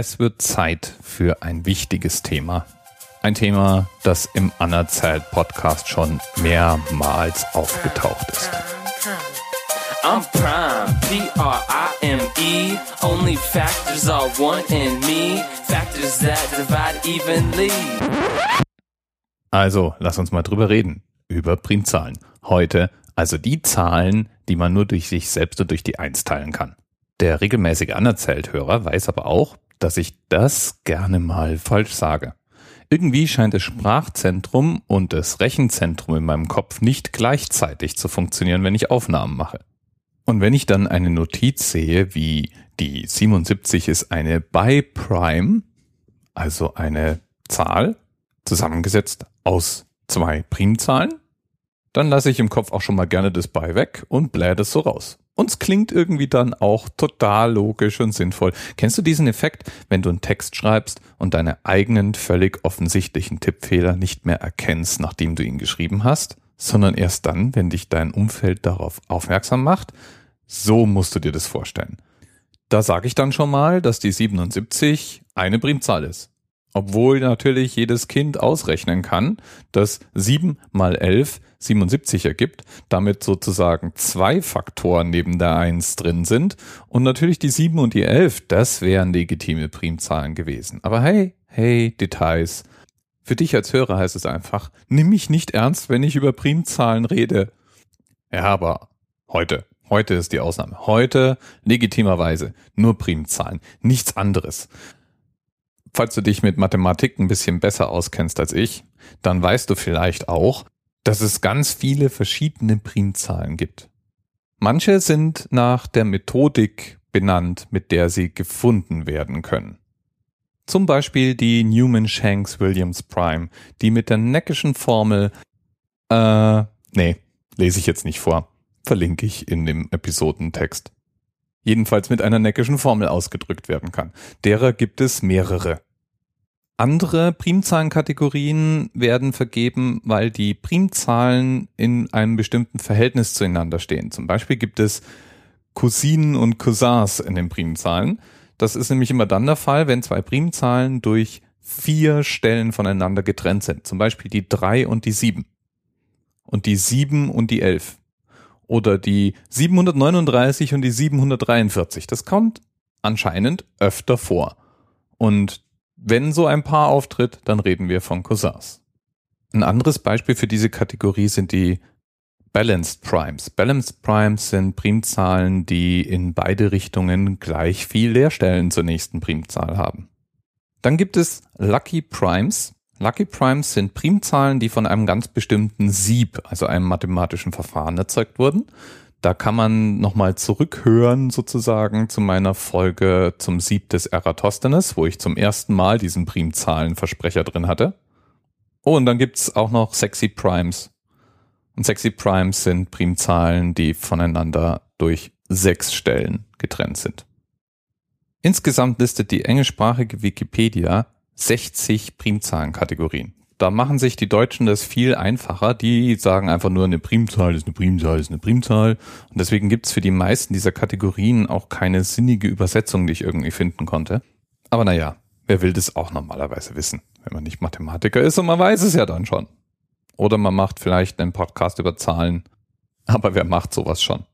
Es wird Zeit für ein wichtiges Thema. Ein Thema, das im Anerzählt Podcast schon mehrmals aufgetaucht ist. I'm prime, P-R-I-M-E. Only factors are one in me. Factors that divide evenly. Also, lass uns mal drüber reden. Über Primzahlen. Heute also die Zahlen, die man nur durch sich selbst und durch die Eins teilen kann. Der regelmäßige Anerzählt-Hörer weiß aber auch, dass ich das gerne mal falsch sage. Irgendwie scheint das Sprachzentrum und das Rechenzentrum in meinem Kopf nicht gleichzeitig zu funktionieren, wenn ich Aufnahmen mache. Und wenn ich dann eine Notiz sehe, wie die 77 ist eine Bi-Prime, also eine Zahl, zusammengesetzt aus zwei Primzahlen, dann lasse ich im Kopf auch schon mal gerne das Bei weg und blähe es so raus. Und es klingt irgendwie dann auch total logisch und sinnvoll. Kennst du diesen Effekt, wenn du einen Text schreibst und deine eigenen völlig offensichtlichen Tippfehler nicht mehr erkennst, nachdem du ihn geschrieben hast, sondern erst dann, wenn dich dein Umfeld darauf aufmerksam macht? So musst du dir das vorstellen. Da sage ich dann schon mal, dass die 77 eine Primzahl ist. Obwohl natürlich jedes Kind ausrechnen kann, dass 7 mal 11 77 ergibt, damit sozusagen zwei Faktoren neben der 1 drin sind. Und natürlich die 7 und die 11, das wären legitime Primzahlen gewesen. Aber hey, hey, Details. Für dich als Hörer heißt es einfach, nimm mich nicht ernst, wenn ich über Primzahlen rede. Ja, aber heute, heute ist die Ausnahme. Heute legitimerweise nur Primzahlen, nichts anderes falls du dich mit Mathematik ein bisschen besser auskennst als ich, dann weißt du vielleicht auch, dass es ganz viele verschiedene Primzahlen gibt. Manche sind nach der Methodik benannt, mit der sie gefunden werden können. Zum Beispiel die Newman-Shanks-Williams Prime, die mit der neckischen Formel, äh, nee, lese ich jetzt nicht vor, verlinke ich in dem Episodentext jedenfalls mit einer neckischen Formel ausgedrückt werden kann. Derer gibt es mehrere. Andere Primzahlenkategorien werden vergeben, weil die Primzahlen in einem bestimmten Verhältnis zueinander stehen. Zum Beispiel gibt es Cousinen und Cousins in den Primzahlen. Das ist nämlich immer dann der Fall, wenn zwei Primzahlen durch vier Stellen voneinander getrennt sind. Zum Beispiel die drei und die sieben. Und die sieben und die elf oder die 739 und die 743. Das kommt anscheinend öfter vor. Und wenn so ein Paar auftritt, dann reden wir von Cousins. Ein anderes Beispiel für diese Kategorie sind die Balanced Primes. Balanced Primes sind Primzahlen, die in beide Richtungen gleich viel Leerstellen zur nächsten Primzahl haben. Dann gibt es Lucky Primes. Lucky Primes sind Primzahlen, die von einem ganz bestimmten Sieb, also einem mathematischen Verfahren erzeugt wurden. Da kann man nochmal zurückhören sozusagen zu meiner Folge zum Sieb des Eratosthenes, wo ich zum ersten Mal diesen Primzahlenversprecher drin hatte. Oh, und dann gibt's auch noch Sexy Primes. Und Sexy Primes sind Primzahlen, die voneinander durch sechs Stellen getrennt sind. Insgesamt listet die englischsprachige Wikipedia 60 Primzahlenkategorien. Da machen sich die Deutschen das viel einfacher. Die sagen einfach nur, eine Primzahl ist eine Primzahl ist eine Primzahl. Und deswegen gibt's für die meisten dieser Kategorien auch keine sinnige Übersetzung, die ich irgendwie finden konnte. Aber naja, wer will das auch normalerweise wissen, wenn man nicht Mathematiker ist und man weiß es ja dann schon. Oder man macht vielleicht einen Podcast über Zahlen. Aber wer macht sowas schon?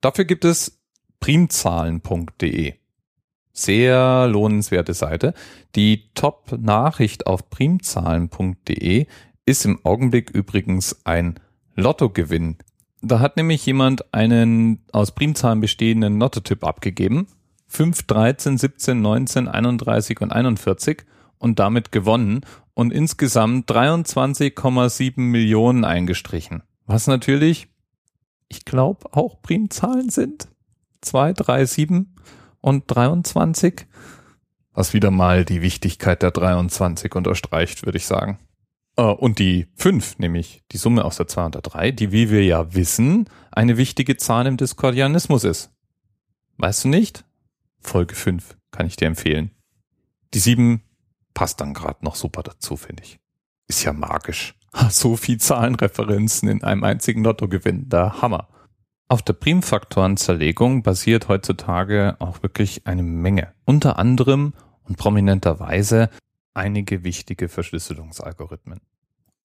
Dafür gibt es primzahlen.de sehr lohnenswerte Seite. Die Top-Nachricht auf primzahlen.de ist im Augenblick übrigens ein Lottogewinn. Da hat nämlich jemand einen aus Primzahlen bestehenden Lottotyp abgegeben. 5, 13, 17, 19, 31 und 41 und damit gewonnen und insgesamt 23,7 Millionen eingestrichen. Was natürlich, ich glaube, auch Primzahlen sind. 2, 3, 7 und 23, was wieder mal die Wichtigkeit der 23 unterstreicht, würde ich sagen. Äh, und die 5, nämlich die Summe aus der 2 und der 3, die, wie wir ja wissen, eine wichtige Zahl im Diskordianismus ist. Weißt du nicht? Folge 5 kann ich dir empfehlen. Die 7 passt dann gerade noch super dazu, finde ich. Ist ja magisch. So viel Zahlenreferenzen in einem einzigen Lottogewinn. Der Hammer. Auf der Primfaktorenzerlegung basiert heutzutage auch wirklich eine Menge. Unter anderem und prominenterweise einige wichtige Verschlüsselungsalgorithmen.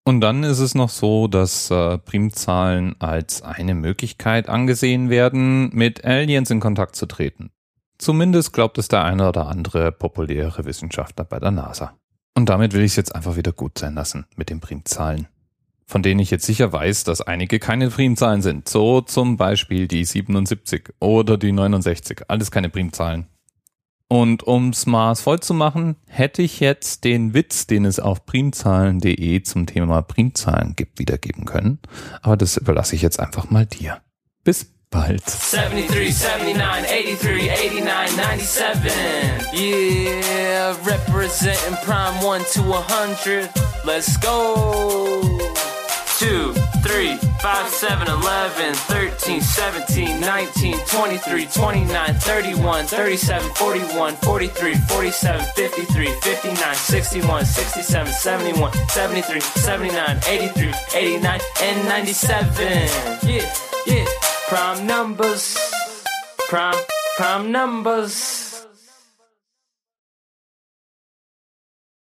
Und dann ist es noch so, dass äh, Primzahlen als eine Möglichkeit angesehen werden, mit Aliens in Kontakt zu treten. Zumindest glaubt es der eine oder andere populäre Wissenschaftler bei der NASA. Und damit will ich es jetzt einfach wieder gut sein lassen mit den Primzahlen. Von denen ich jetzt sicher weiß, dass einige keine Primzahlen sind. So zum Beispiel die 77 oder die 69. Alles keine Primzahlen. Und ums Maß voll zu machen, hätte ich jetzt den Witz, den es auf primzahlen.de zum Thema Primzahlen gibt, wiedergeben können. Aber das überlasse ich jetzt einfach mal dir. Bis bald. 73, 79, 83, 89, 97. Yeah, representing Prime 1 to 100. Let's go. 2, 3, 5, 7, 11, 13, 17, 19, 23, 29, 31, 37, 41, 43, 47, 53, 59, 61, 67, 71, 73, 79, 83, 89, and 97. Yeah, yeah, prime numbers. Prime, prime numbers.